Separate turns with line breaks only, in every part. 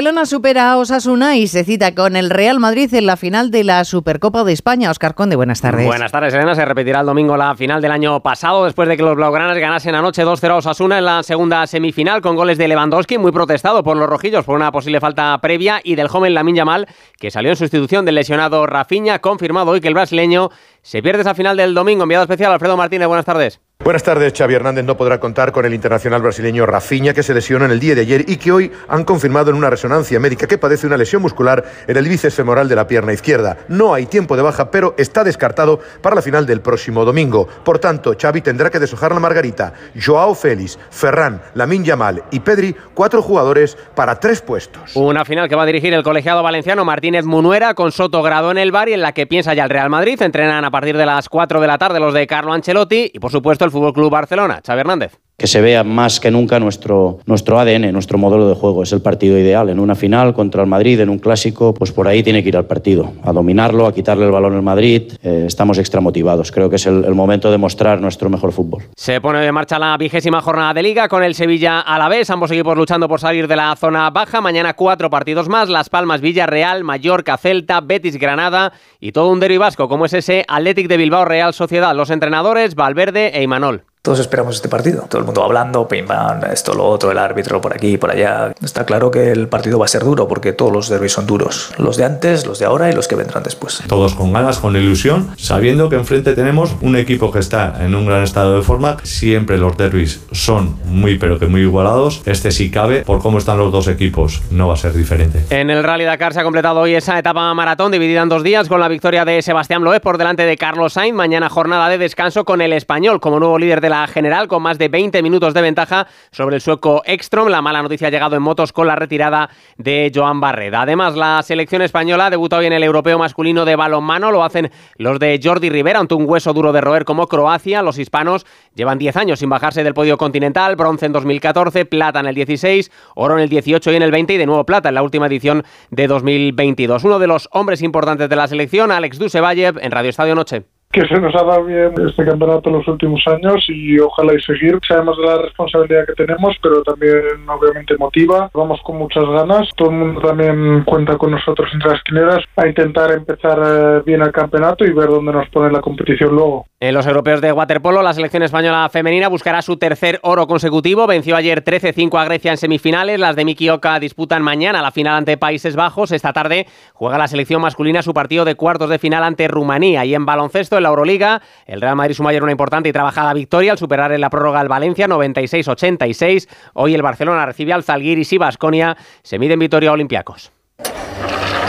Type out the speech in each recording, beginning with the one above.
Barcelona supera a Osasuna y se cita con el Real Madrid en la final de la Supercopa de España. Oscar Conde, buenas tardes.
Buenas tardes, Elena. Se repetirá el domingo la final del año pasado, después de que los blaugranas ganasen anoche 2-0 a Osasuna en la segunda semifinal, con goles de Lewandowski, muy protestado por los rojillos por una posible falta previa, y del joven Lamin Yamal, que salió en sustitución del lesionado Rafinha, confirmado hoy que el brasileño se pierde esa final del domingo. Enviado especial Alfredo Martínez, buenas tardes.
Buenas tardes, Xavi Hernández no podrá contar con el internacional brasileño Rafinha, que se lesionó en el día de ayer y que hoy han confirmado en una resonancia médica que padece una lesión muscular en el bíceps femoral de la pierna izquierda. No hay tiempo de baja, pero está descartado para la final del próximo domingo. Por tanto, Xavi tendrá que deshojar la margarita. Joao Félix, Ferran, Lamin Yamal y Pedri, cuatro jugadores para tres puestos.
Una final que va a dirigir el colegiado valenciano Martínez Munuera con Soto Grado en el bar y en la que piensa ya el Real Madrid. Entrenan a partir de las 4 de la tarde los de Carlo Ancelotti y, por supuesto, el Fútbol Club Barcelona. Xavi Hernández
que se vea más que nunca nuestro, nuestro ADN, nuestro modelo de juego. Es el partido ideal. En una final contra el Madrid, en un clásico, pues por ahí tiene que ir al partido, a dominarlo, a quitarle el balón al Madrid. Eh, estamos extra motivados. Creo que es el, momento de mostrar nuestro mejor fútbol.
Se pone en marcha la vigésima jornada de Liga con el Sevilla a la vez. Ambos equipos luchando por salir de la zona baja. Mañana cuatro partidos más. Las Palmas, Villarreal, Mallorca, Celta, Betis, Granada y todo un derbi vasco como es ese Athletic de Bilbao Real Sociedad. Los entrenadores Valverde e Imanol.
Todos esperamos este partido. Todo el mundo hablando, pim pam, esto, lo otro, el árbitro por aquí, por allá. Está claro que el partido va a ser duro porque todos los derbis son duros. Los de antes, los de ahora y los que vendrán después.
Todos con ganas, con ilusión, sabiendo que enfrente tenemos un equipo que está en un gran estado de forma. Siempre los derbis son muy, pero que muy igualados. Este sí cabe, por cómo están los dos equipos, no va a ser diferente.
En el Rally Dakar se ha completado hoy esa etapa maratón dividida en dos días con la victoria de Sebastián Loeb por delante de Carlos Sainz. Mañana jornada de descanso con el español como nuevo líder de la general con más de 20 minutos de ventaja sobre el sueco Ekstrom. La mala noticia ha llegado en motos con la retirada de Joan Barreda. Además, la selección española debuta hoy en el europeo masculino de balonmano. Lo hacen los de Jordi Rivera ante un hueso duro de roer como Croacia. Los hispanos llevan 10 años sin bajarse del podio continental. Bronce en 2014, plata en el 16, oro en el 18 y en el 20 y de nuevo plata en la última edición de 2022. Uno de los hombres importantes de la selección, Alex Dusevayev, en Radio Estadio Noche
que se nos ha dado bien este campeonato en los últimos años y ojalá y seguir. Sabemos de la responsabilidad que tenemos, pero también obviamente motiva. Vamos con muchas ganas. Todo el mundo también cuenta con nosotros entre las esquineras a intentar empezar eh, bien el campeonato y ver dónde nos pone la competición luego.
En los europeos de waterpolo, la selección española femenina buscará su tercer oro consecutivo. Venció ayer 13-5 a Grecia en semifinales. Las de Miki Oka disputan mañana la final ante Países Bajos. Esta tarde juega la selección masculina su partido de cuartos de final ante Rumanía. Y en baloncesto, en la Euroliga, el Real Madrid sumó ayer una importante y trabajada victoria al superar en la prórroga al Valencia 96-86. Hoy el Barcelona recibe al Zalgiris y Basconia. Se mide en Vitoria Olympiacos.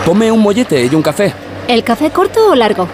Tome un mollete y un café.
¿El café corto o largo?